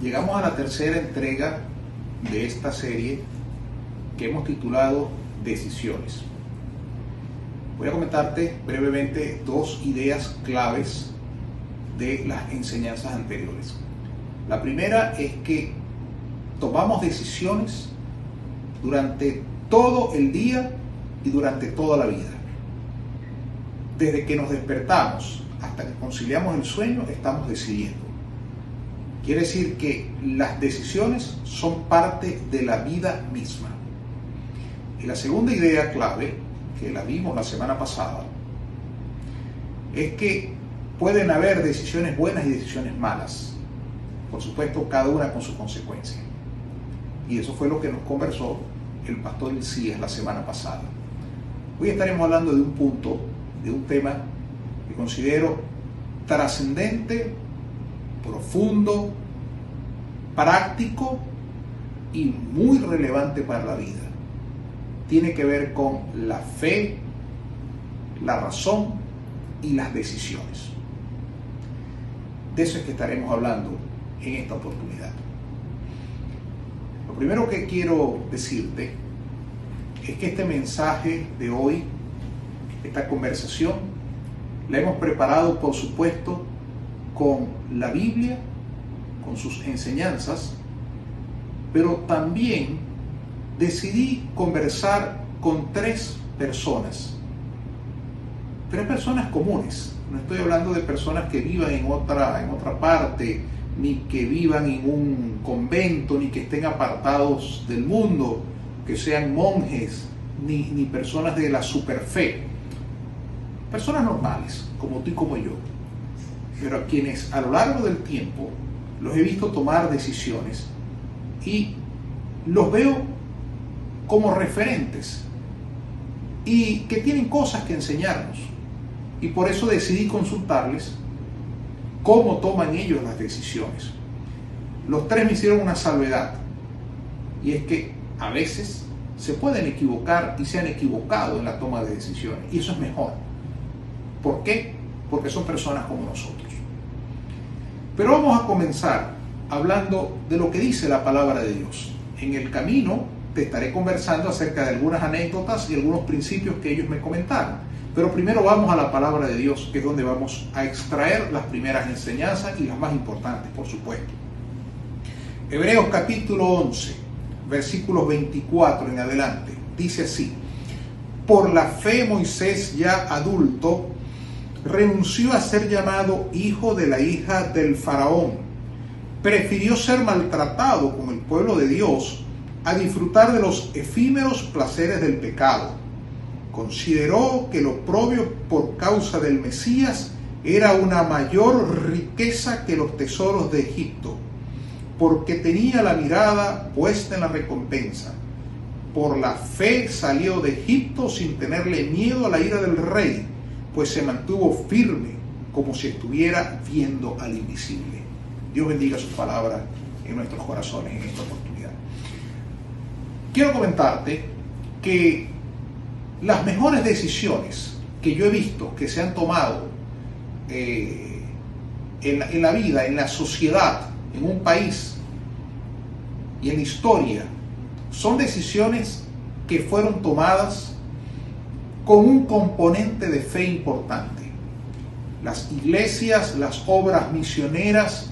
llegamos a la tercera entrega de esta serie que hemos titulado Decisiones. Voy a comentarte brevemente dos ideas claves de las enseñanzas anteriores. La primera es que tomamos decisiones durante todo el día y durante toda la vida. Desde que nos despertamos hasta que conciliamos el sueño, estamos decidiendo. Quiere decir que las decisiones son parte de la vida misma. Y la segunda idea clave, que la vimos la semana pasada, es que pueden haber decisiones buenas y decisiones malas. Por supuesto, cada una con su consecuencia. Y eso fue lo que nos conversó el pastor Elías la semana pasada. Hoy estaremos hablando de un punto, de un tema que considero trascendente profundo, práctico y muy relevante para la vida. Tiene que ver con la fe, la razón y las decisiones. De eso es que estaremos hablando en esta oportunidad. Lo primero que quiero decirte es que este mensaje de hoy, esta conversación, la hemos preparado, por supuesto, con la Biblia, con sus enseñanzas, pero también decidí conversar con tres personas, tres personas comunes. No estoy hablando de personas que vivan en otra, en otra parte, ni que vivan en un convento, ni que estén apartados del mundo, que sean monjes, ni, ni personas de la superfe. Personas normales, como tú y como yo pero a quienes a lo largo del tiempo los he visto tomar decisiones y los veo como referentes y que tienen cosas que enseñarnos. Y por eso decidí consultarles cómo toman ellos las decisiones. Los tres me hicieron una salvedad y es que a veces se pueden equivocar y se han equivocado en la toma de decisiones y eso es mejor. ¿Por qué? Porque son personas como nosotros. Pero vamos a comenzar hablando de lo que dice la palabra de Dios. En el camino te estaré conversando acerca de algunas anécdotas y algunos principios que ellos me comentaron. Pero primero vamos a la palabra de Dios, que es donde vamos a extraer las primeras enseñanzas y las más importantes, por supuesto. Hebreos capítulo 11, versículos 24 en adelante, dice así, por la fe Moisés ya adulto, renunció a ser llamado hijo de la hija del faraón. Prefirió ser maltratado con el pueblo de Dios a disfrutar de los efímeros placeres del pecado. Consideró que lo propio por causa del Mesías era una mayor riqueza que los tesoros de Egipto, porque tenía la mirada puesta en la recompensa. Por la fe salió de Egipto sin tenerle miedo a la ira del rey pues se mantuvo firme como si estuviera viendo al invisible. Dios bendiga su palabra en nuestros corazones en esta oportunidad. Quiero comentarte que las mejores decisiones que yo he visto que se han tomado eh, en, en la vida, en la sociedad, en un país y en la historia, son decisiones que fueron tomadas con un componente de fe importante. Las iglesias, las obras misioneras,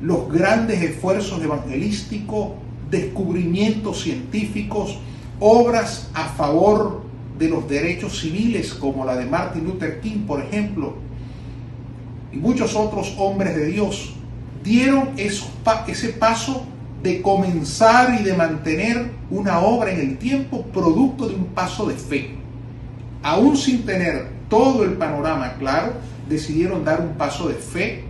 los grandes esfuerzos evangelísticos, descubrimientos científicos, obras a favor de los derechos civiles como la de Martin Luther King, por ejemplo, y muchos otros hombres de Dios, dieron ese paso de comenzar y de mantener una obra en el tiempo producto de un paso de fe aún sin tener todo el panorama claro, decidieron dar un paso de fe,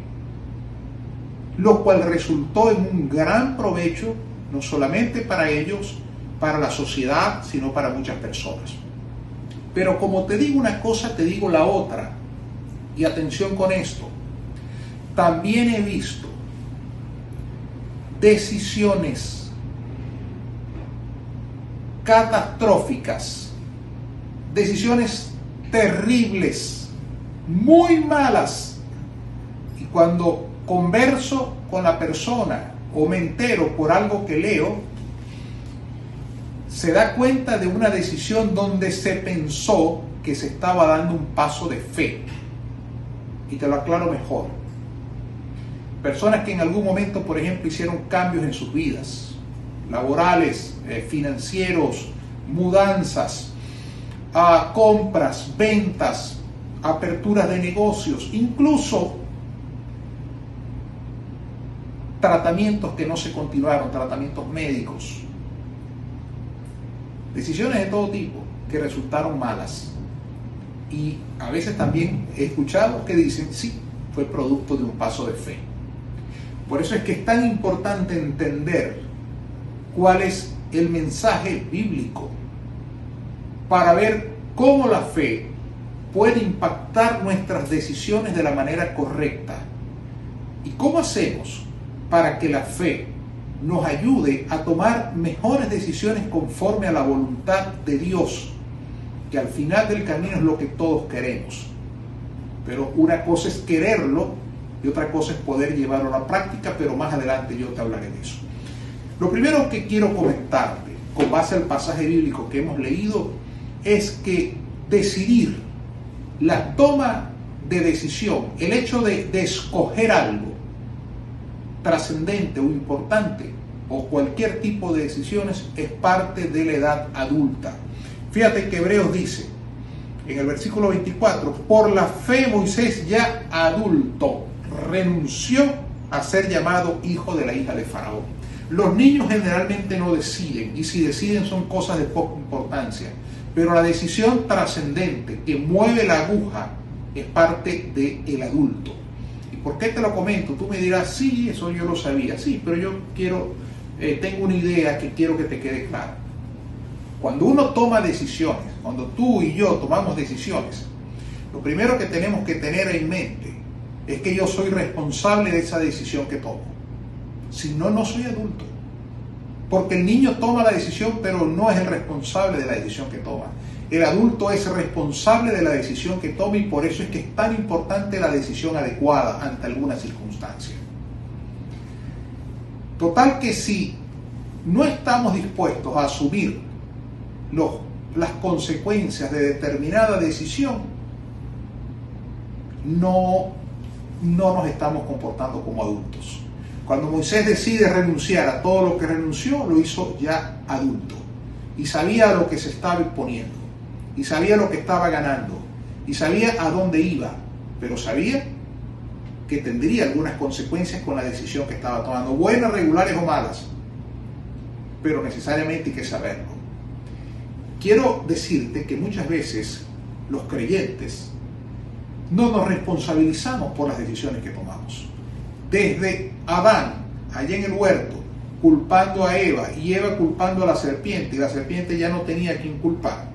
lo cual resultó en un gran provecho, no solamente para ellos, para la sociedad, sino para muchas personas. Pero como te digo una cosa, te digo la otra. Y atención con esto. También he visto decisiones catastróficas decisiones terribles, muy malas. Y cuando converso con la persona o me entero por algo que leo, se da cuenta de una decisión donde se pensó que se estaba dando un paso de fe. Y te lo aclaro mejor. Personas que en algún momento, por ejemplo, hicieron cambios en sus vidas, laborales, eh, financieros, mudanzas, a compras, ventas, aperturas de negocios, incluso tratamientos que no se continuaron, tratamientos médicos, decisiones de todo tipo que resultaron malas. Y a veces también he escuchado que dicen, sí, fue producto de un paso de fe. Por eso es que es tan importante entender cuál es el mensaje bíblico para ver cómo la fe puede impactar nuestras decisiones de la manera correcta. ¿Y cómo hacemos para que la fe nos ayude a tomar mejores decisiones conforme a la voluntad de Dios, que al final del camino es lo que todos queremos? Pero una cosa es quererlo y otra cosa es poder llevarlo a la práctica, pero más adelante yo te hablaré de eso. Lo primero que quiero comentarte, con base al pasaje bíblico que hemos leído, es que decidir, la toma de decisión, el hecho de, escoger algo trascendente o importante, o cualquier tipo de decisiones, es parte de la edad adulta. Fíjate que Hebreos dice, en el versículo 24, por la fe Moisés ya adulto renunció a ser llamado hijo de la hija de Faraón. Los niños generalmente no deciden y si deciden son cosas de poca importancia. Pero la decisión trascendente que mueve la aguja es parte del adulto. ¿Y por qué te lo comento? Tú me dirás, sí, eso yo lo sabía, sí, pero yo quiero, eh, tengo una idea que quiero que te quede clara. Cuando uno toma decisiones, cuando tú y yo tomamos decisiones, lo primero que tenemos que tener en mente es que yo soy responsable de esa decisión que tomo. Si no, no soy adulto. Porque el niño toma la decisión, pero no es el responsable de la decisión que toma. El adulto es responsable de la decisión que toma y por eso es que es tan importante la decisión adecuada ante alguna circunstancia. Total que si no estamos dispuestos a asumir los, las consecuencias de determinada decisión, no, no nos estamos comportando como adultos. Cuando Moisés decide renunciar a todo lo que renunció, lo hizo ya adulto. Y sabía lo que se estaba exponiendo. Y sabía lo que estaba ganando. Y sabía a dónde iba. Pero sabía que tendría algunas consecuencias con la decisión que estaba tomando. Buenas, regulares o malas. Pero necesariamente hay que saberlo. Quiero decirte que muchas veces los creyentes no nos responsabilizamos por las decisiones que tomamos desde Adán, allá en el huerto, culpando a Eva y Eva culpando a la serpiente y la serpiente ya no tenía a quien culpar.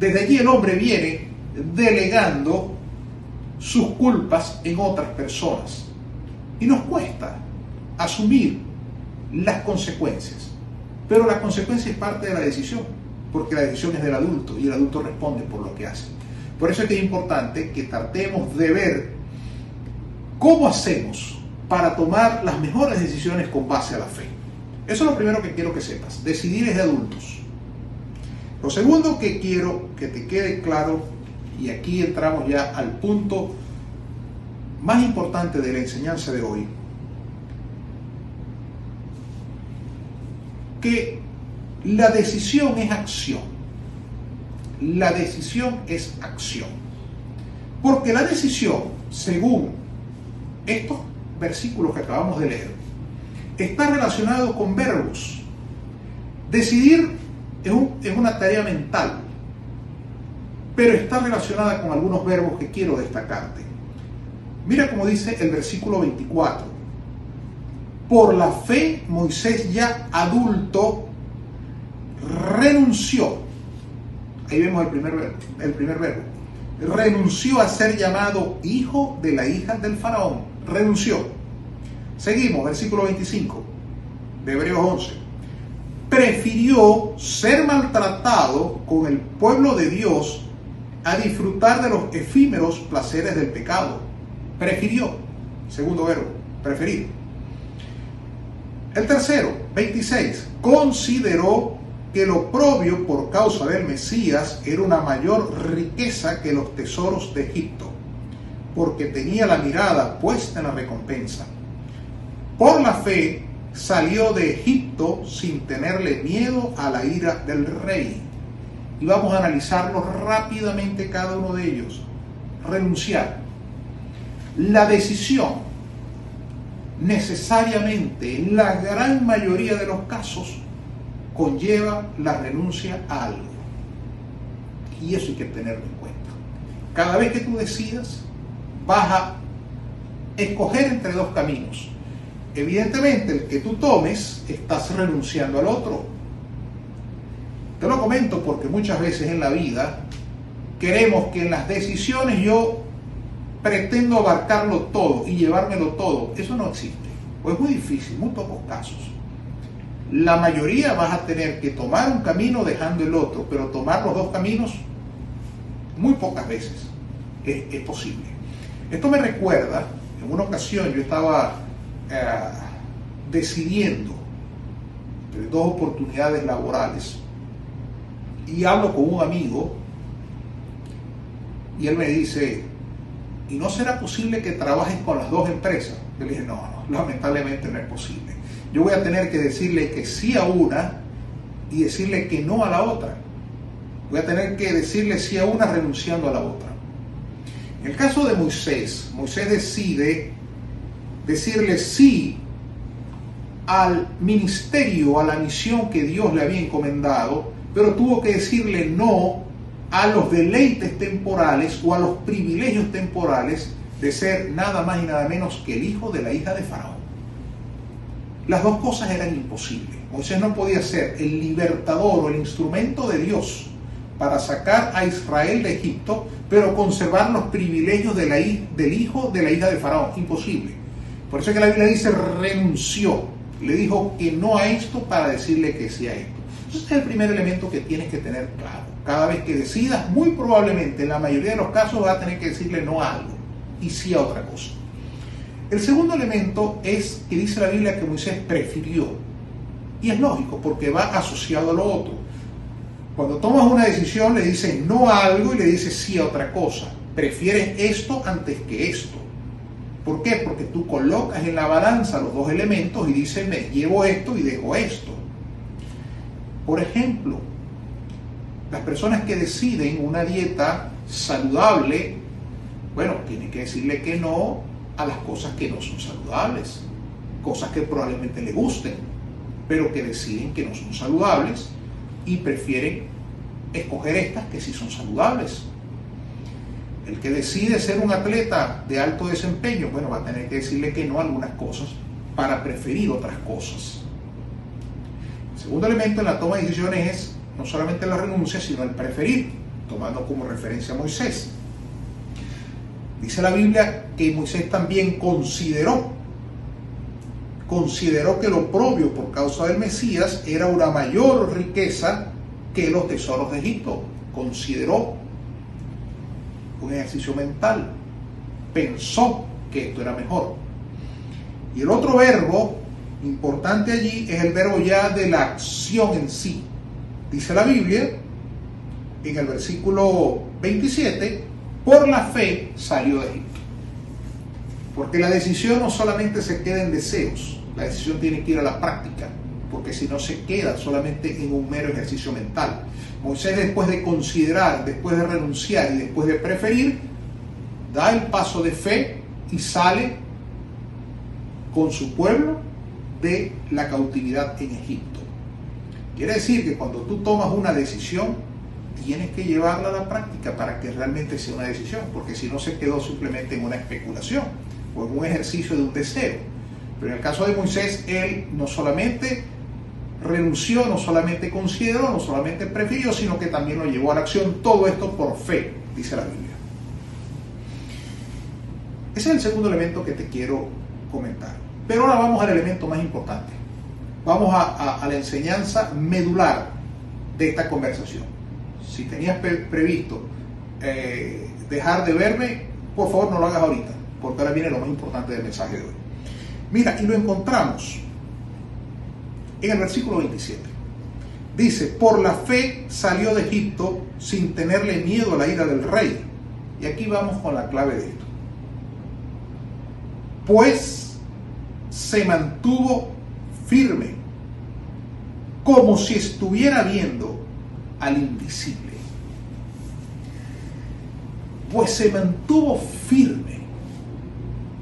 Desde allí el hombre viene delegando sus culpas en otras personas y nos cuesta asumir las consecuencias. Pero la consecuencia es parte de la decisión, porque la decisión es del adulto y el adulto responde por lo que hace. Por eso es que es importante que tratemos de ver ¿Cómo hacemos para tomar las mejores decisiones con base a la fe? Eso es lo primero que quiero que sepas. Decidir es de adultos. Lo segundo que quiero que te quede claro, y aquí entramos ya al punto más importante de la enseñanza de hoy, que la decisión es acción. La decisión es acción. Porque la decisión, según estos versículos que acabamos de leer está relacionado con verbos. Decidir es, una tarea mental, pero está relacionada con algunos verbos que quiero destacarte. Mira cómo dice el versículo 24. Por la fe Moisés ya adulto renunció. Ahí vemos el primer, el primer verbo. Renunció a ser llamado hijo de la hija del faraón renunció. Seguimos, versículo 25 de Hebreos 11. Prefirió ser maltratado con el pueblo de Dios a disfrutar de los efímeros placeres del pecado. Prefirió, segundo verbo, preferir. El tercero, 26, consideró que lo propio por causa del Mesías era una mayor riqueza que los tesoros de Egipto, porque tenía la mirada puesta en la recompensa. Por la fe salió de Egipto sin tenerle miedo a la ira del rey. Y vamos a analizarlos rápidamente cada uno de ellos. Renunciar. La decisión necesariamente en la gran mayoría de los casos conlleva la renuncia a algo. Y eso hay que tenerlo en cuenta. Cada vez que tú decidas, vas a escoger entre dos caminos. Evidentemente, el que tú tomes, estás renunciando al otro. Te lo comento porque muchas veces en la vida queremos que en las decisiones yo pretendo abarcarlo todo y llevármelo todo. Eso no existe. O es muy difícil, muy pocos casos. La mayoría vas a tener que tomar un camino dejando el otro, pero tomar los dos caminos muy pocas veces es, posible. Esto me recuerda, en una ocasión yo estaba eh, decidiendo entre dos oportunidades laborales y hablo con un amigo y él me dice, ¿y no será posible que trabajes con las dos empresas? Yo le dije, no, no, lamentablemente no es posible. Yo voy a tener que decirle que sí a una y decirle que no a la otra. Voy a tener que decirle sí a una renunciando a la otra. En el caso de Moisés, Moisés decide decirle sí al ministerio, a la misión que Dios le había encomendado, pero tuvo que decirle no a los deleites temporales o a los privilegios temporales de ser nada más y nada menos que el hijo de la hija de Faraón. Las dos cosas eran imposibles. Moisés no podía ser el libertador o el instrumento de Dios para sacar a Israel de Egipto, pero conservar los privilegios del hijo de la hija de Faraón. Imposible. Por eso es que la Biblia dice renunció. Le dijo que no a esto para decirle que sí a esto. Ese es el primer elemento que tienes que tener claro. Cada vez que decidas, muy probablemente en la mayoría de los casos vas a tener que decirle no a algo y sí a otra cosa. El segundo elemento es que dice la Biblia que Moisés prefirió. Y es lógico, porque va asociado a lo otro. Cuando tomas una decisión le dices no a algo y le dices sí a otra cosa. Prefieres esto antes que esto. ¿Por qué? Porque tú colocas en la balanza los dos elementos y dices me llevo esto y dejo esto. Por ejemplo, las personas que deciden una dieta saludable, bueno, tienen que decirle que no a las cosas que no son saludables, cosas que probablemente le gusten, pero que deciden que no son saludables y prefieren escoger estas que sí son saludables. El que decide ser un atleta de alto desempeño, bueno, va a tener que decirle que no a algunas cosas para preferir otras cosas. El segundo elemento en la toma de decisiones es no solamente la renuncia, sino el preferir, tomando como referencia a Moisés. Dice la Biblia que Moisés también consideró, consideró que lo propio por causa del Mesías era una mayor riqueza que los tesoros de Egipto. Consideró un ejercicio mental, pensó que esto era mejor. Y el otro verbo importante allí es el verbo ya de la acción en sí. Dice la Biblia en el versículo 27, por la fe salió de Egipto. Porque la decisión no solamente se queda en deseos, la decisión tiene que ir a la práctica, porque si no se queda solamente en un mero ejercicio mental. Moisés después de considerar, después de renunciar y después de preferir, da el paso de fe y sale con su pueblo de la cautividad en Egipto. Quiere decir que cuando tú tomas una decisión, tienes que llevarla a la práctica para que realmente sea una decisión, porque si no se quedó simplemente en una especulación o en un ejercicio de un deseo. Pero en el caso de Moisés, él no solamente renunció, no solamente consideró, no solamente prefirió, sino que también lo llevó a la acción. Todo esto por fe, dice la Biblia. Ese es el segundo elemento que te quiero comentar. Pero ahora vamos al elemento más importante. Vamos a, la enseñanza medular de esta conversación. Si tenías previsto eh, dejar de verme, por favor no lo hagas ahorita, porque ahora viene lo más importante del mensaje de hoy. Mira, y lo encontramos en el versículo 27. Dice, por la fe salió de Egipto sin tenerle miedo a la ira del rey. Y aquí vamos con la clave de esto. Pues se mantuvo firme, como si estuviera viendo al invisible. Pues se mantuvo firme,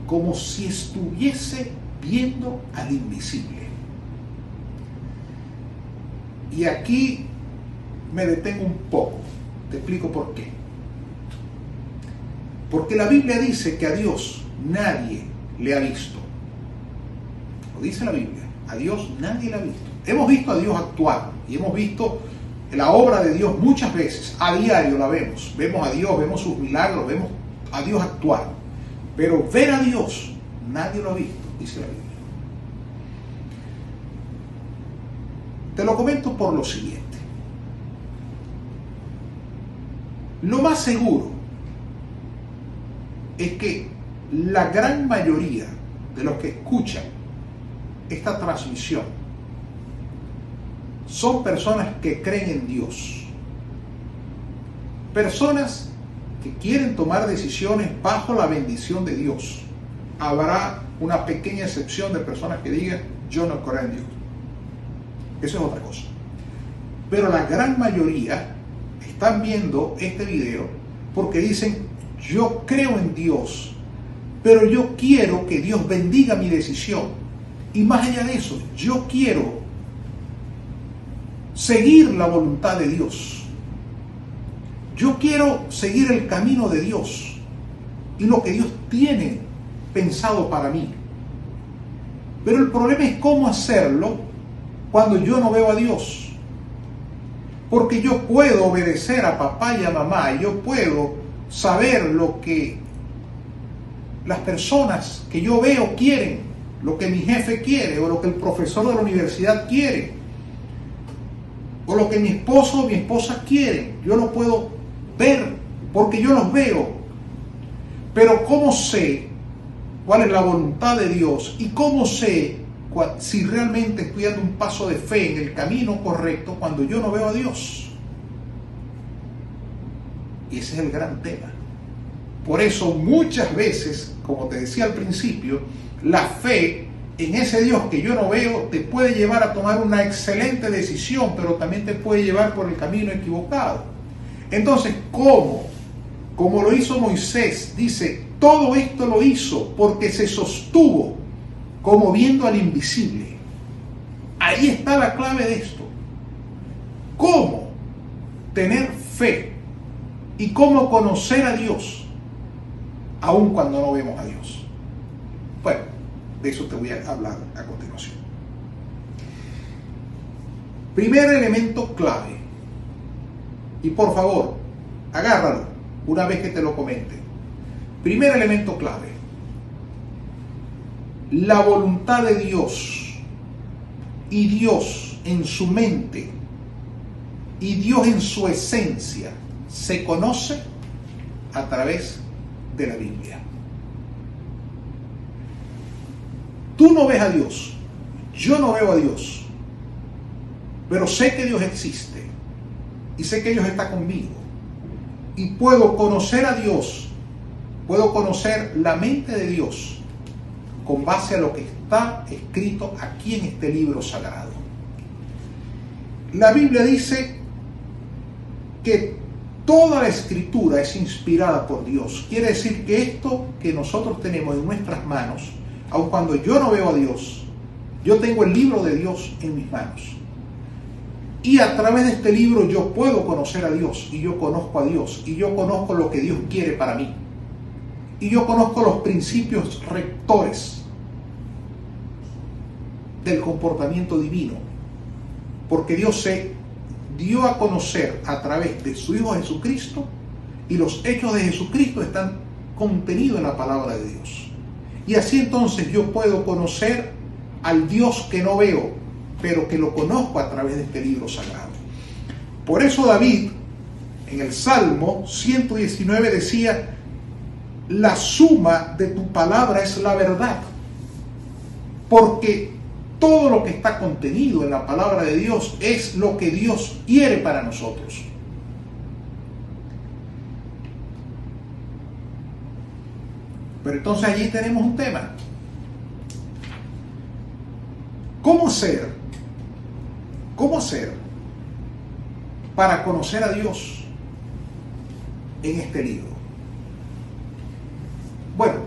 como si estuviese viendo al invisible. Y aquí me detengo un poco. Te explico por qué. Porque la Biblia dice que a Dios nadie le ha visto. Lo dice la Biblia. A Dios nadie le ha visto. Hemos visto a Dios actuar y hemos visto la obra de Dios muchas veces. A diario la vemos. Vemos a Dios, vemos sus milagros, vemos a Dios actuar. Pero ver a Dios nadie lo ha visto, dice la Biblia. Te lo comento por lo siguiente. Lo más seguro es que la gran mayoría de los que escuchan esta transmisión son personas que creen en Dios. Personas que quieren tomar decisiones bajo la bendición de Dios. Habrá una pequeña excepción de personas que digan, yo no creo en Dios. Eso es otra cosa. Pero la gran mayoría están viendo este video porque dicen, yo creo en Dios, pero yo quiero que Dios bendiga mi decisión. Y más allá de eso, yo quiero seguir la voluntad de Dios. Yo quiero seguir el camino de Dios y lo que Dios tiene pensado para mí. Pero el problema es cómo hacerlo cuando yo no veo a Dios. Porque yo puedo obedecer a papá y a mamá, yo puedo saber lo que las personas que yo veo quieren, lo que mi jefe quiere, o lo que el profesor de la universidad quiere, o lo que mi esposo o mi esposa quieren. Yo lo puedo ver porque yo los veo. Pero ¿cómo sé cuál es la voluntad de Dios? ¿Y cómo sé si realmente estoy dando un paso de fe en el camino correcto cuando yo no veo a Dios. Y ese es el gran tema. Por eso muchas veces, como te decía al principio, la fe en ese Dios que yo no veo te puede llevar a tomar una excelente decisión, pero también te puede llevar por el camino equivocado. Entonces, ¿cómo? Como lo hizo Moisés, dice, todo esto lo hizo porque se sostuvo como viendo al invisible. Ahí está la clave de esto. ¿Cómo tener fe y cómo conocer a Dios aun cuando no vemos a Dios? Bueno, de eso te voy a hablar a continuación. Primer elemento clave. Y por favor, agárralo una vez que te lo comente. Primer elemento clave la voluntad de Dios y Dios en su mente y Dios en su esencia se conoce a través de la Biblia. Tú no ves a Dios, yo no veo a Dios, pero sé que Dios existe y sé que Dios está conmigo y puedo conocer a Dios, puedo conocer la mente de Dios con base a lo que está escrito aquí en este libro sagrado. La Biblia dice que toda la escritura es inspirada por Dios. Quiere decir que esto que nosotros tenemos en nuestras manos, aun cuando yo no veo a Dios, yo tengo el libro de Dios en mis manos. Y a través de este libro yo puedo conocer a Dios y yo conozco a Dios y yo conozco lo que Dios quiere para mí y yo conozco los principios rectores del comportamiento divino, porque Dios se dio a conocer a través de su Hijo Jesucristo y los hechos de Jesucristo están contenidos en la palabra de Dios. Y así entonces yo puedo conocer al Dios que no veo, pero que lo conozco a través de este libro sagrado. Por eso David en el Salmo 119 decía, la suma de tu palabra es la verdad, porque todo lo que está contenido en la palabra de Dios es lo que Dios quiere para nosotros. Pero entonces allí tenemos un tema. ¿Cómo ser? ¿Cómo ser para conocer a Dios en este libro? Bueno,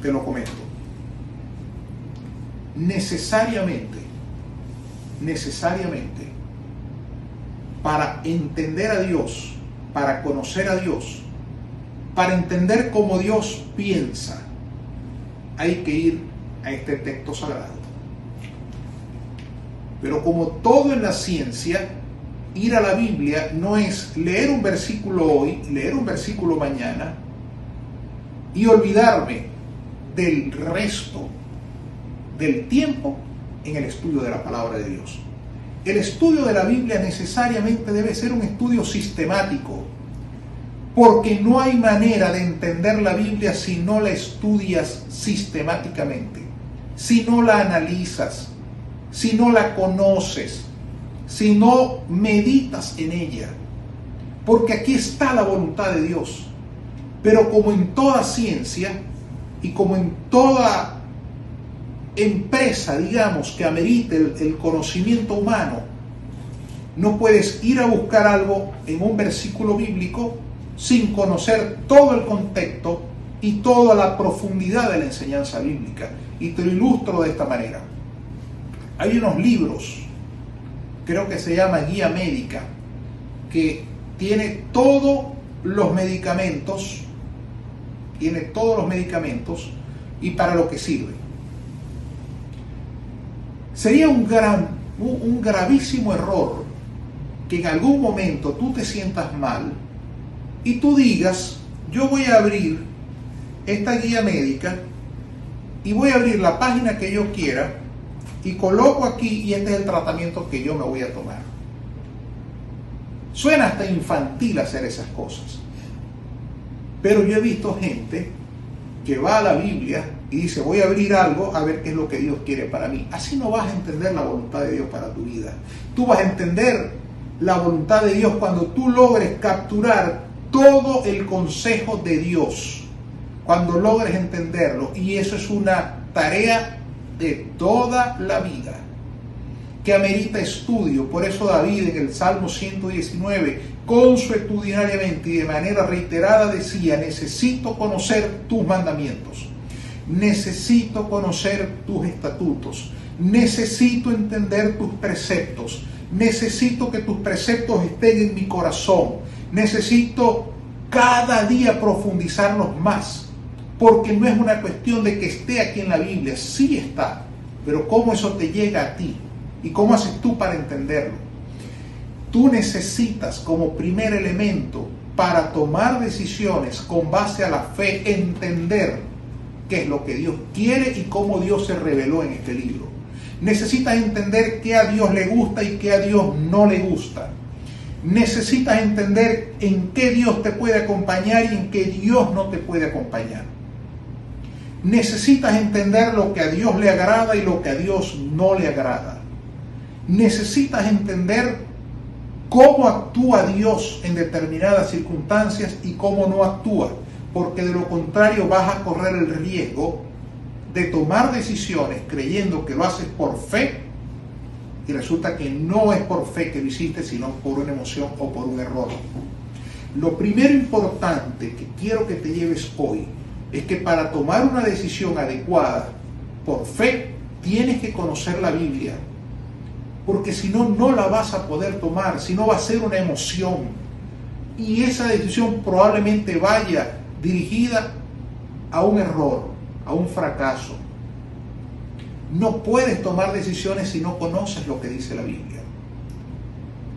te lo comento. Necesariamente, necesariamente, para entender a Dios, para conocer a Dios, para entender cómo Dios piensa, hay que ir a este texto sagrado. Pero como todo en la ciencia, ir a la Biblia no es leer un versículo hoy, leer un versículo mañana y olvidarme del resto del tiempo en el estudio de la palabra de Dios. El estudio de la Biblia necesariamente debe ser un estudio sistemático, porque no hay manera de entender la Biblia si no la estudias sistemáticamente, si no la analizas, si no la conoces, si no meditas en ella. Porque aquí está la voluntad de Dios. Pero como en toda ciencia y como en toda empresa, digamos, que amerite el, conocimiento humano, no puedes ir a buscar algo en un versículo bíblico sin conocer todo el contexto y toda la profundidad de la enseñanza bíblica. Y te lo ilustro de esta manera. Hay unos libros, creo que se llama Guía Médica, que tiene todos los medicamentos, tiene todos los medicamentos y para lo que sirve. Sería un, gran, un gravísimo error que en algún momento tú te sientas mal y tú digas, yo voy a abrir esta guía médica y voy a abrir la página que yo quiera y coloco aquí y este es el tratamiento que yo me voy a tomar. Suena hasta infantil hacer esas cosas. Pero yo he visto gente que va a la Biblia y dice, voy a abrir algo a ver qué es lo que Dios quiere para mí. Así no vas a entender la voluntad de Dios para tu vida. Tú vas a entender la voluntad de Dios cuando tú logres capturar todo el consejo de Dios. Cuando logres entenderlo. Y eso es una tarea de toda la vida que amerita estudio. Por eso David en el Salmo 119, consuetudinariamente y de manera reiterada decía, necesito conocer tus mandamientos, necesito conocer tus estatutos, necesito entender tus preceptos, necesito que tus preceptos estén en mi corazón, necesito cada día profundizarlos más porque no es una cuestión de que esté aquí en la Biblia, sí está, pero cómo eso te llega a ti y cómo haces tú para entenderlo. Tú necesitas como primer elemento para tomar decisiones con base a la fe entender qué es lo que Dios quiere y cómo Dios se reveló en este libro. Necesitas entender qué a Dios le gusta y qué a Dios no le gusta. Necesitas entender en qué Dios te puede acompañar y en qué Dios no te puede acompañar necesitas entender lo que a Dios le agrada y lo que a Dios no le agrada. Necesitas entender cómo actúa Dios en determinadas circunstancias y cómo no actúa, porque de lo contrario vas a correr el riesgo de tomar decisiones creyendo que lo haces por fe y resulta que no es por fe que lo hiciste, sino por una emoción o por un error. Lo primero importante que quiero que te lleves hoy es que para tomar una decisión adecuada por fe, tienes que conocer la Biblia. Porque si no, no la vas a poder tomar, si no va a ser una emoción. Y esa decisión probablemente vaya dirigida a un error, a un fracaso. No puedes tomar decisiones si no conoces lo que dice la Biblia.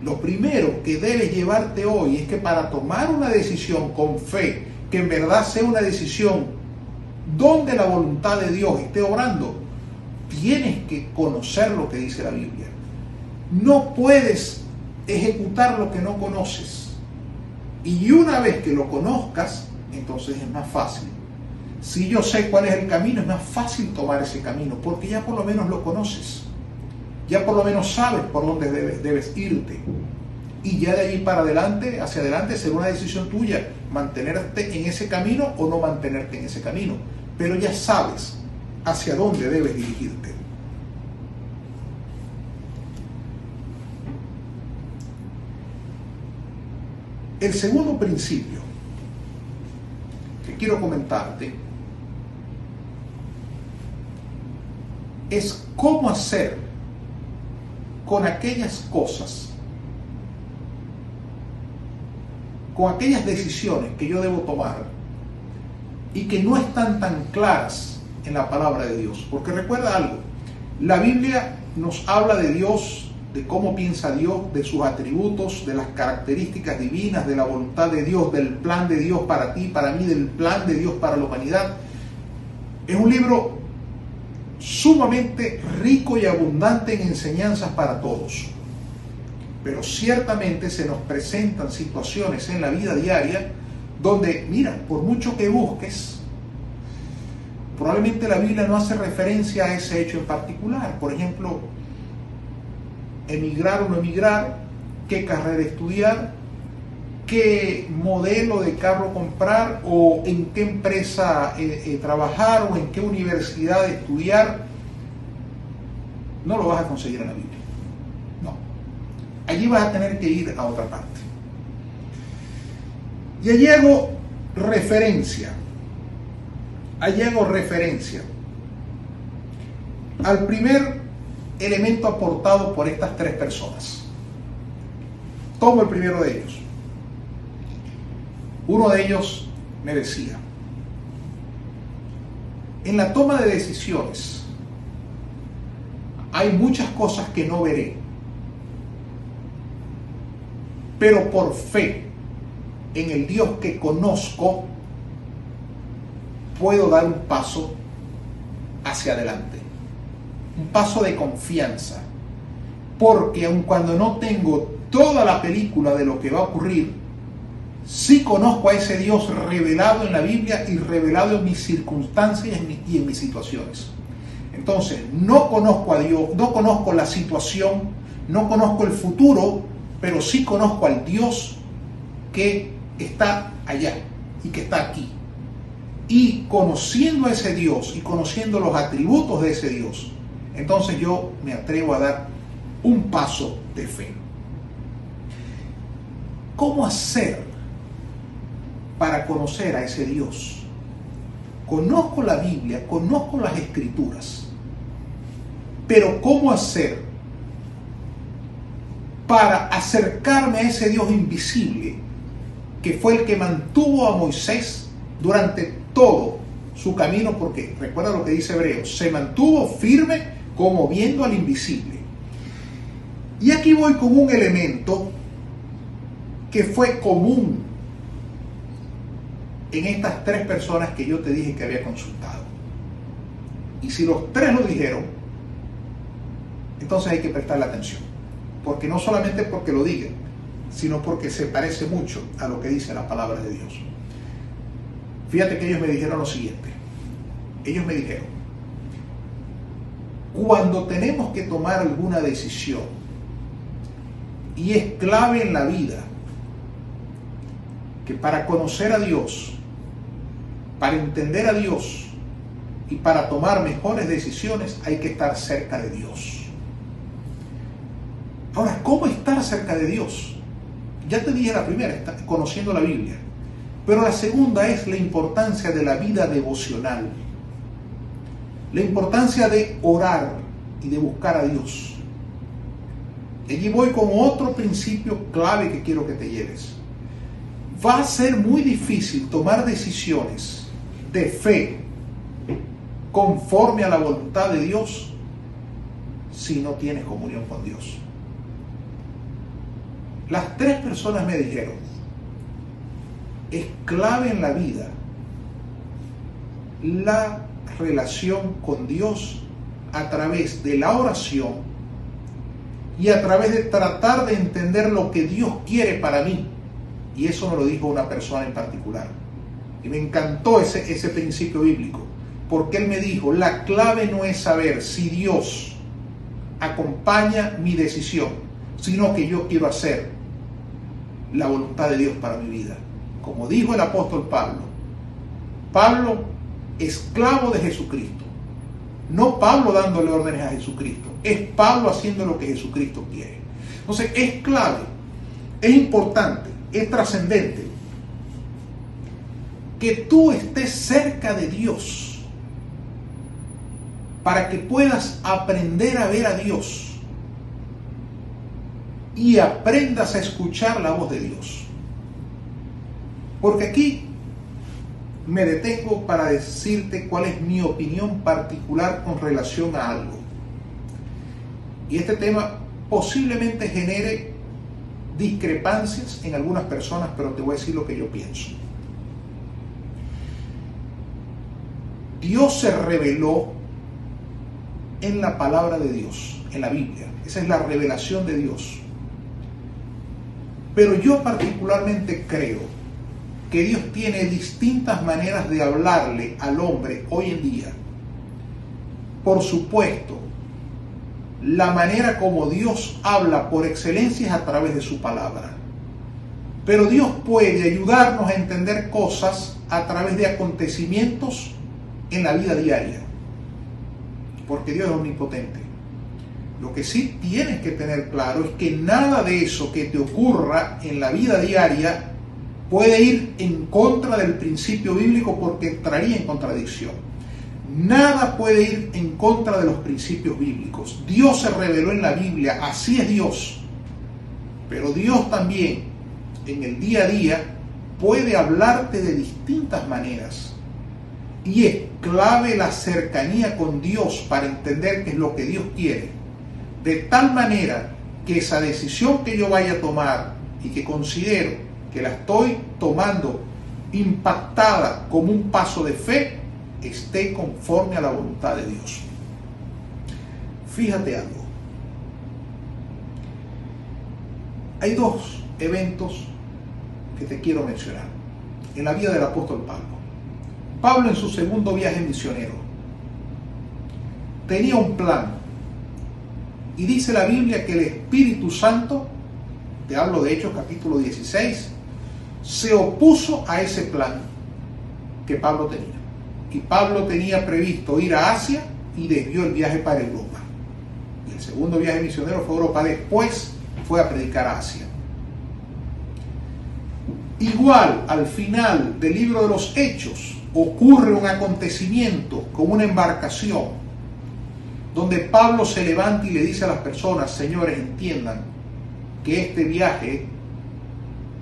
Lo primero que debes llevarte hoy es que para tomar una decisión con fe, que en verdad sea una decisión donde la voluntad de Dios esté obrando, tienes que conocer lo que dice la Biblia. No puedes ejecutar lo que no conoces. Y una vez que lo conozcas, entonces es más fácil. Si yo sé cuál es el camino, es más fácil tomar ese camino, porque ya por lo menos lo conoces. Ya por lo menos sabes por dónde debes, debes irte. Y ya de allí para adelante, hacia adelante, será una decisión tuya mantenerte en ese camino o no mantenerte en ese camino. Pero ya sabes hacia dónde debes dirigirte. El segundo principio que quiero comentarte es cómo hacer con aquellas cosas, con aquellas decisiones que yo debo tomar y que no están tan claras en la palabra de Dios. Porque recuerda algo, la Biblia nos habla de Dios, de cómo piensa Dios, de sus atributos, de las características divinas, de la voluntad de Dios, del plan de Dios para ti, para mí, del plan de Dios para la humanidad. Es un libro sumamente rico y abundante en enseñanzas para todos. Pero ciertamente se nos presentan situaciones en la vida diaria donde, mira, por mucho que busques, probablemente la Biblia no hace referencia a ese hecho en particular. Por ejemplo, emigrar o no emigrar, qué carrera estudiar, qué modelo de carro comprar o en qué empresa eh, eh, trabajar o en qué universidad estudiar, no lo vas a conseguir en la Biblia. Allí vas a tener que ir a otra parte. Y allí hago referencia, allí hago referencia al primer elemento aportado por estas tres personas. Tomo el primero de ellos. Uno de ellos me decía, en la toma de decisiones hay muchas cosas que no veré, pero por fe en el Dios que conozco, puedo dar un paso hacia adelante, un paso de confianza, porque aun cuando no tengo toda la película de lo que va a ocurrir, sí conozco a ese Dios revelado en la Biblia y revelado en mis circunstancias y en mis situaciones. Entonces, no conozco a Dios, no conozco la situación, no conozco el futuro, pero sí conozco al Dios que está allá y que está aquí. Y conociendo a ese Dios y conociendo los atributos de ese Dios, entonces yo me atrevo a dar un paso de fe. ¿Cómo hacer para conocer a ese Dios? Conozco la Biblia, conozco las escrituras, pero ¿cómo hacer para acercarme a ese Dios invisible que fue el que mantuvo a Moisés durante todo su camino, porque recuerda lo que dice Hebreo, se mantuvo firme como viendo al invisible. Y aquí voy con un elemento que fue común en estas tres personas que yo te dije que había consultado. Y si los tres lo dijeron, entonces hay que prestarle atención. Porque no solamente porque lo digan, sino porque se parece mucho a lo que dice la palabra de Dios. Fíjate que ellos me dijeron lo siguiente. Ellos me dijeron, cuando tenemos que tomar alguna decisión y es clave en la vida que para conocer a Dios, para entender a Dios y para tomar mejores decisiones hay que estar cerca de Dios. Ahora, ¿cómo estar cerca de Dios? Ya te dije la primera, conociendo la Biblia. Pero la segunda es la importancia de la vida devocional. La importancia de orar y de buscar a Dios. Allí voy con otro principio clave que quiero que te lleves. Va a ser muy difícil tomar decisiones de fe conforme a la voluntad de Dios si no tienes comunión con Dios. Las tres personas me dijeron, es clave en la vida la relación con Dios a través de la oración y a través de tratar de entender lo que Dios quiere para mí. Y eso me lo dijo una persona en particular. Y me encantó ese, ese principio bíblico, porque él me dijo, la clave no es saber si Dios acompaña mi decisión, sino que yo quiero hacer la voluntad de Dios para mi vida. Como dijo el apóstol Pablo, Pablo, esclavo de Jesucristo, no Pablo dándole órdenes a Jesucristo, es Pablo haciendo lo que Jesucristo quiere. Entonces es clave, es importante, es trascendente que tú estés cerca de Dios para que puedas aprender a ver a Dios y aprendas a escuchar la voz de Dios. Porque aquí me detengo para decirte cuál es mi opinión particular con relación a algo. Y este tema posiblemente genere discrepancias en algunas personas, pero te voy a decir lo que yo pienso. Dios se reveló en la palabra de Dios, en la Biblia. Esa es la revelación de Dios. Pero yo particularmente creo que Dios tiene distintas maneras de hablarle al hombre hoy en día. Por supuesto, la manera como Dios habla por excelencia es a través de su palabra. Pero Dios puede ayudarnos a entender cosas a través de acontecimientos en la vida diaria. Porque Dios es omnipotente. Lo que sí tienes que tener claro es que nada de eso que te ocurra en la vida diaria puede ir en contra del principio bíblico porque entraría en contradicción. Nada puede ir en contra de los principios bíblicos. Dios se reveló en la Biblia, así es Dios. Pero Dios también en el día a día puede hablarte de distintas maneras. Y es clave la cercanía con Dios para entender qué es lo que Dios quiere de tal manera que esa decisión que yo vaya a tomar y que considero que la estoy tomando impactada como un paso de fe, esté conforme a la voluntad de Dios. Fíjate algo. Hay dos eventos que te quiero mencionar en la vida del apóstol Pablo. Pablo en su segundo viaje misionero tenía un plan y dice la Biblia que el Espíritu Santo, te hablo de Hechos capítulo 16, se opuso a ese plan que Pablo tenía. Y Pablo tenía previsto ir a Asia y desvió el viaje para Europa. Y el segundo viaje misionero fue a Europa. Después fue a predicar a Asia. Igual, al final del libro de los Hechos, ocurre un acontecimiento con una embarcación donde Pablo se levanta y le dice a las personas, señores, entiendan que este viaje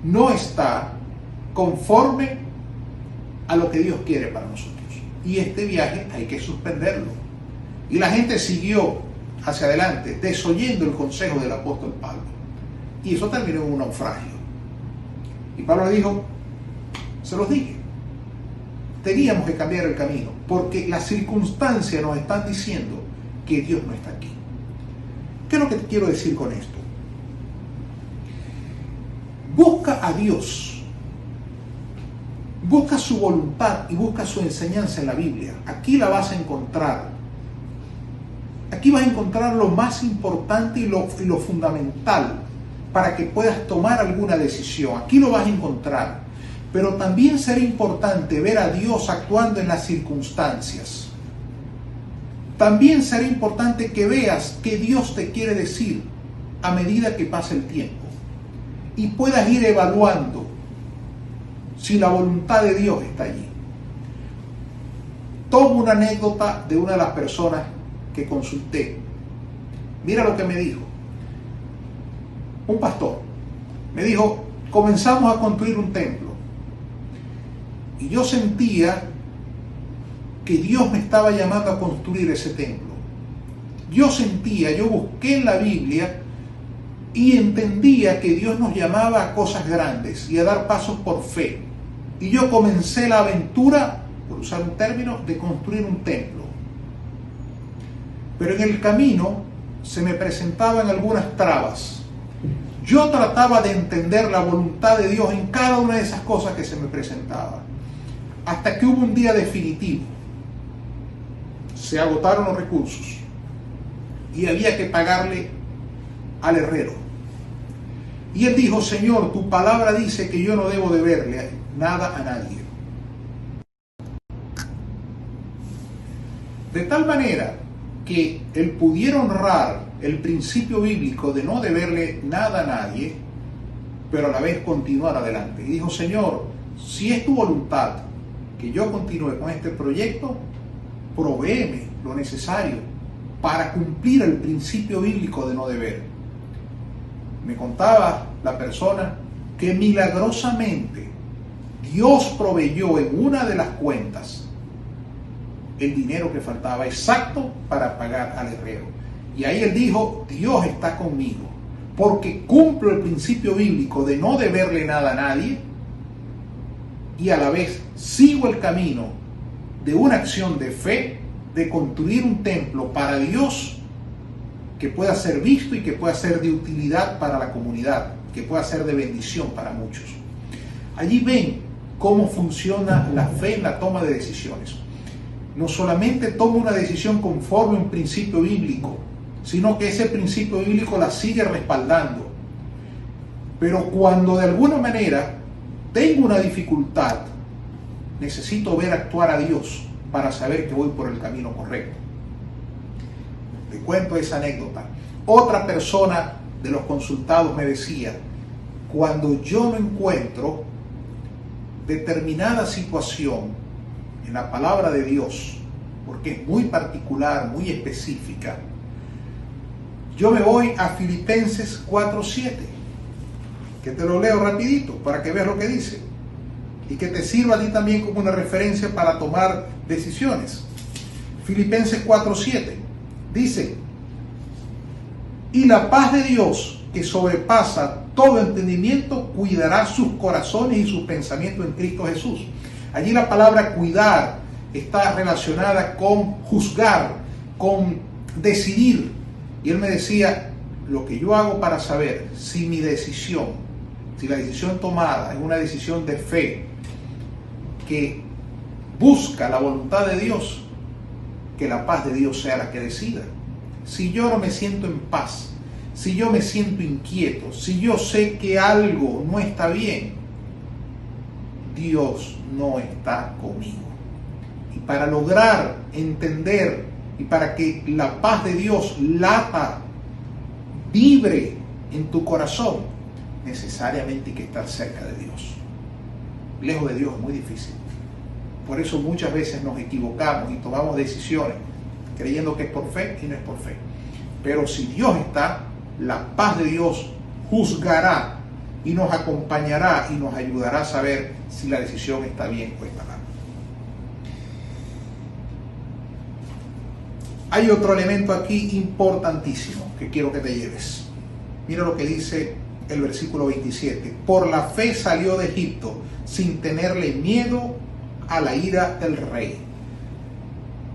no está conforme a lo que Dios quiere para nosotros. Y este viaje hay que suspenderlo. Y la gente siguió hacia adelante, desoyendo el consejo del apóstol Pablo. Y eso terminó en un naufragio. Y Pablo dijo, se los dije, teníamos que cambiar el camino, porque las circunstancias nos están diciendo que Dios no está aquí. ¿Qué es lo que te quiero decir con esto? Busca a Dios, busca su voluntad y busca su enseñanza en la Biblia. Aquí la vas a encontrar. Aquí vas a encontrar lo más importante y lo, fundamental para que puedas tomar alguna decisión. Aquí lo vas a encontrar. Pero también será importante ver a Dios actuando en las circunstancias. También será importante que veas qué Dios te quiere decir a medida que pasa el tiempo y puedas ir evaluando si la voluntad de Dios está allí. Tomo una anécdota de una de las personas que consulté. Mira lo que me dijo. Un pastor me dijo, comenzamos a construir un templo. Y yo sentía que Dios me estaba llamando a construir ese templo. Yo sentía, yo busqué en la Biblia y entendía que Dios nos llamaba a cosas grandes y a dar pasos por fe. Y yo comencé la aventura, por usar un término, de construir un templo. Pero en el camino se me presentaban algunas trabas. Yo trataba de entender la voluntad de Dios en cada una de esas cosas que se me presentaban hasta que hubo un día definitivo. Se agotaron los recursos y había que pagarle al herrero. Y él dijo, Señor, tu palabra dice que yo no debo deberle nada a nadie. De tal manera que él pudiera honrar el principio bíblico de no deberle nada a nadie, pero a la vez continuar adelante. Y dijo, Señor, si es tu voluntad que yo continúe con este proyecto, provéeme lo necesario para cumplir el principio bíblico de no deber. Me contaba la persona que milagrosamente Dios proveyó en una de las cuentas el dinero que faltaba exacto para pagar al herrero. Y ahí él dijo, Dios está conmigo, porque cumplo el principio bíblico de no deberle nada a nadie y a la vez sigo el camino de una acción de fe, de construir un templo para Dios que pueda ser visto y que pueda ser de utilidad para la comunidad, que pueda ser de bendición para muchos. Allí ven cómo funciona la fe en la toma de decisiones. No solamente toma una decisión conforme a un principio bíblico, sino que ese principio bíblico la sigue respaldando. Pero cuando de alguna manera tengo una dificultad, necesito ver actuar a Dios para saber que voy por el camino correcto. Te cuento esa anécdota. Otra persona de los consultados me decía, cuando yo no encuentro determinada situación en la palabra de Dios, porque es muy particular, muy específica, yo me voy a Filipenses 4.7, que te lo leo rapidito para que veas lo que dice y que te sirva a ti también como una referencia para tomar decisiones. Filipenses 4.7 dice, y la paz de Dios que sobrepasa todo entendimiento cuidará sus corazones y sus pensamientos en Cristo Jesús. Allí la palabra cuidar está relacionada con juzgar, con decidir, y él me decía, lo que yo hago para saber si mi decisión, si la decisión tomada es una decisión de fe, que busca la voluntad de Dios, que la paz de Dios sea la que decida. Si yo no me siento en paz, si yo me siento inquieto, si yo sé que algo no está bien, Dios no está conmigo. Y para lograr entender y para que la paz de Dios lata, vibre en tu corazón, necesariamente hay que estar cerca de Dios. Lejos de Dios es muy difícil. Por eso muchas veces nos equivocamos y tomamos decisiones creyendo que es por fe y no es por fe. Pero si Dios está, la paz de Dios juzgará y nos acompañará y nos ayudará a saber si la decisión está bien o está mal. Hay otro elemento aquí importantísimo que quiero que te lleves. Mira lo que dice el versículo 27. Por la fe salió de Egipto sin tenerle miedo a la ira del rey.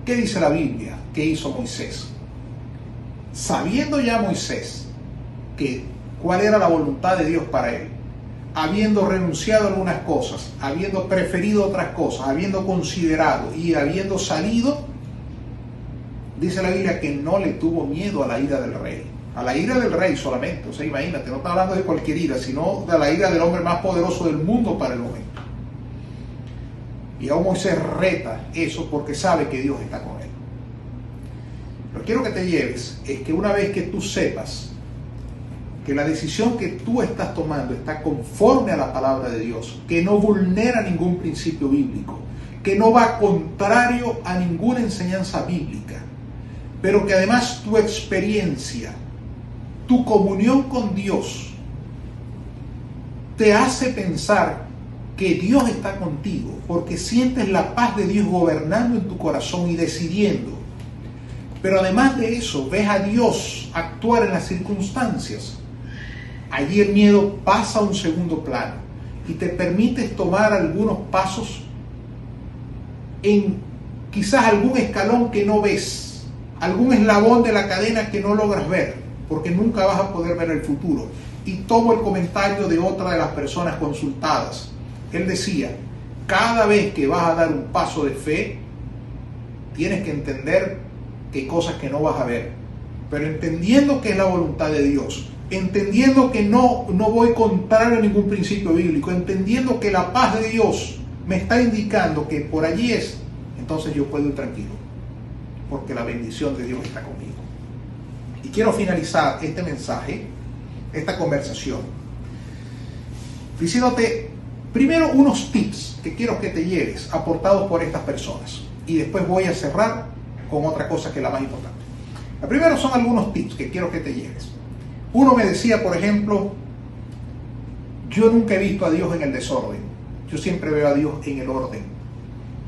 ¿Qué dice la Biblia que hizo Moisés? Sabiendo ya Moisés que cuál era la voluntad de Dios para él, habiendo renunciado a algunas cosas, habiendo preferido otras cosas, habiendo considerado y habiendo salido dice la Biblia que no le tuvo miedo a la ira del rey. A la ira del rey solamente. O sea, imagínate, no está hablando de cualquier ira, sino de la ira del hombre más poderoso del mundo para el momento. Y aún Moisés reta eso porque sabe que Dios está con él. Lo que quiero que te lleves es que una vez que tú sepas que la decisión que tú estás tomando está conforme a la palabra de Dios, que no vulnera ningún principio bíblico, que no va contrario a ninguna enseñanza bíblica, pero que además tu experiencia, tu comunión con Dios, te hace pensar que Dios está contigo, porque sientes la paz de Dios gobernando en tu corazón y decidiendo. Pero además de eso, ves a Dios actuar en las circunstancias. Allí el miedo pasa a un segundo plano y te permites tomar algunos pasos en quizás algún escalón que no ves algún eslabón de la cadena que no logras ver, porque nunca vas a poder ver el futuro. Y tomo el comentario de otra de las personas consultadas. Él decía, cada vez que vas a dar un paso de fe, tienes que entender que cosas que no vas a ver. Pero entendiendo que es la voluntad de Dios, entendiendo que no, no voy contrario a ningún principio bíblico, entendiendo que la paz de Dios me está indicando que por allí es, entonces yo puedo ir tranquilo, porque la bendición de Dios está conmigo. Quiero finalizar este mensaje, esta conversación, diciéndote primero unos tips que quiero que te lleves aportados por estas personas. Y después voy a cerrar con otra cosa que es la más importante. La primero son algunos tips que quiero que te lleves. Uno me decía, por ejemplo, yo nunca he visto a Dios en el desorden, yo siempre veo a Dios en el orden.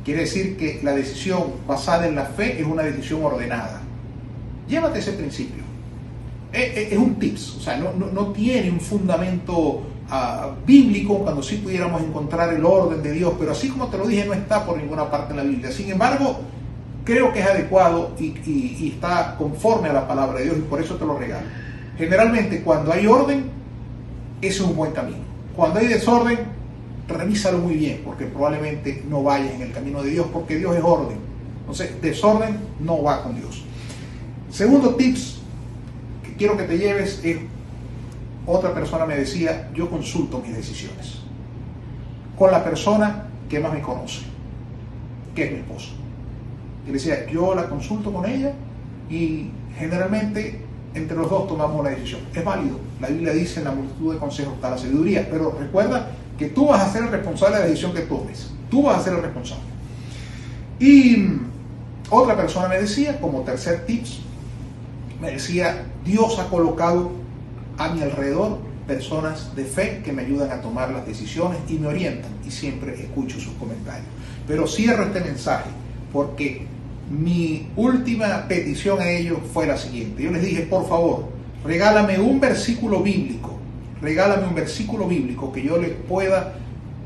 Quiere decir que la decisión basada en la fe es una decisión ordenada. Llévate ese principio. Es, un tips, o sea, no, tiene un fundamento ah, bíblico cuando sí pudiéramos encontrar el orden de Dios, pero así como te lo dije, no está por ninguna parte en la Biblia. Sin embargo, creo que es adecuado y, y está conforme a la palabra de Dios y por eso te lo regalo. Generalmente cuando hay orden, ese es un buen camino. Cuando hay desorden, revísalo muy bien, porque probablemente no vayas en el camino de Dios, porque Dios es orden. Entonces, desorden no va con Dios. Segundo tips quiero que te lleves es, otra persona me decía, yo consulto mis decisiones con la persona que más me conoce, que es mi esposo. Y decía, yo la consulto con ella y generalmente entre los dos tomamos una decisión. Es válido. La Biblia dice en la multitud de consejos está la sabiduría, pero recuerda que tú vas a ser el responsable de la decisión que tomes. Tú vas a ser el responsable. Y otra persona me decía, como tercer tips, me decía, Dios ha colocado a mi alrededor personas de fe que me ayudan a tomar las decisiones y me orientan. Y siempre escucho sus comentarios. Pero cierro este mensaje porque mi última petición a ellos fue la siguiente. Yo les dije, por favor, regálame un versículo bíblico, regálame un versículo bíblico que yo les pueda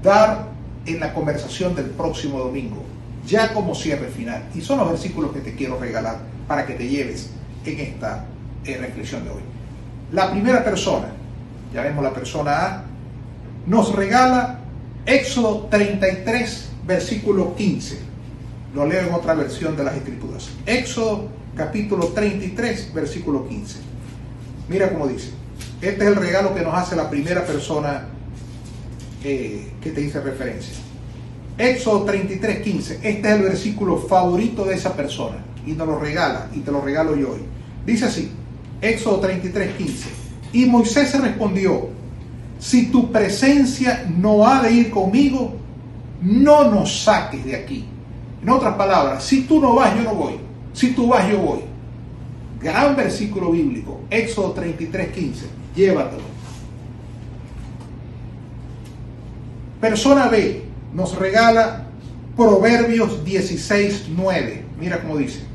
dar en la conversación del próximo domingo, ya como cierre final. Y son los versículos que te quiero regalar para que te lleves en esta eh, reflexión de hoy. La primera persona, ya vemos la persona A, nos regala Éxodo 33, versículo 15 lo leo en otra versión de las Escrituras. Éxodo capítulo 33, versículo 15. Mira cómo dice. Este es el regalo que nos hace la primera persona eh, que te dice referencia. Éxodo 33, 15. Este es el versículo favorito de esa persona y nos lo regala y te lo regalo yo hoy. Dice así, Éxodo 33, 15. Y Moisés se respondió, si tu presencia no ha de ir conmigo, no nos saques de aquí. En otras palabras, si tú no vas, yo no voy. Si tú vas, yo voy. Gran versículo bíblico, Éxodo 33, 15. Llévatelo. Persona B nos regala Proverbios 16, 9. Mira cómo dice.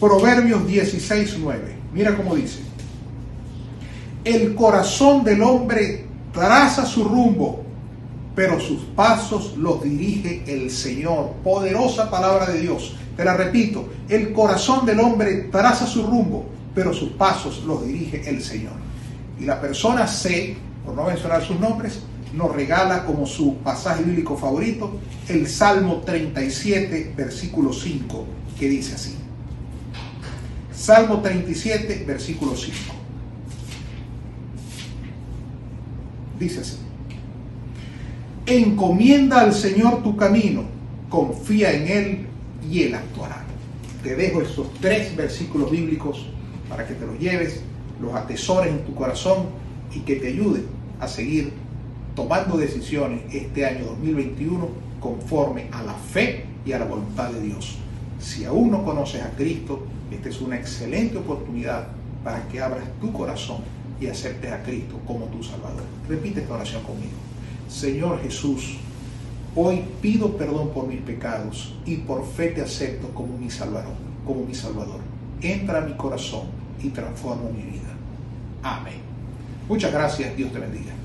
Proverbios 16, 9. Mira cómo dice. El corazón del hombre traza su rumbo, pero sus pasos los dirige el Señor. Poderosa palabra de Dios. Te la repito, el corazón del hombre traza su rumbo, pero sus pasos los dirige el Señor. Y la persona C, por no mencionar sus nombres, nos regala como su pasaje bíblico favorito el Salmo 37, versículo 5, que dice así. Salmo 37, versículo 5. Dice así. Encomienda al Señor tu camino, confía en Él y Él actuará. Te dejo estos tres versículos bíblicos para que te los lleves, los atesores en tu corazón y que te ayuden a seguir tomando decisiones este año 2021 conforme a la fe y a la voluntad de Dios. Si aún no conoces a Cristo, esta es una excelente oportunidad para que abras tu corazón y aceptes a Cristo como tu Salvador. Repite esta oración conmigo. Señor Jesús, hoy pido perdón por mis pecados y por fe te acepto como mi Salvador, como mi Salvador. Entra a mi corazón y transforma mi vida. Amén. Muchas gracias, Dios te bendiga.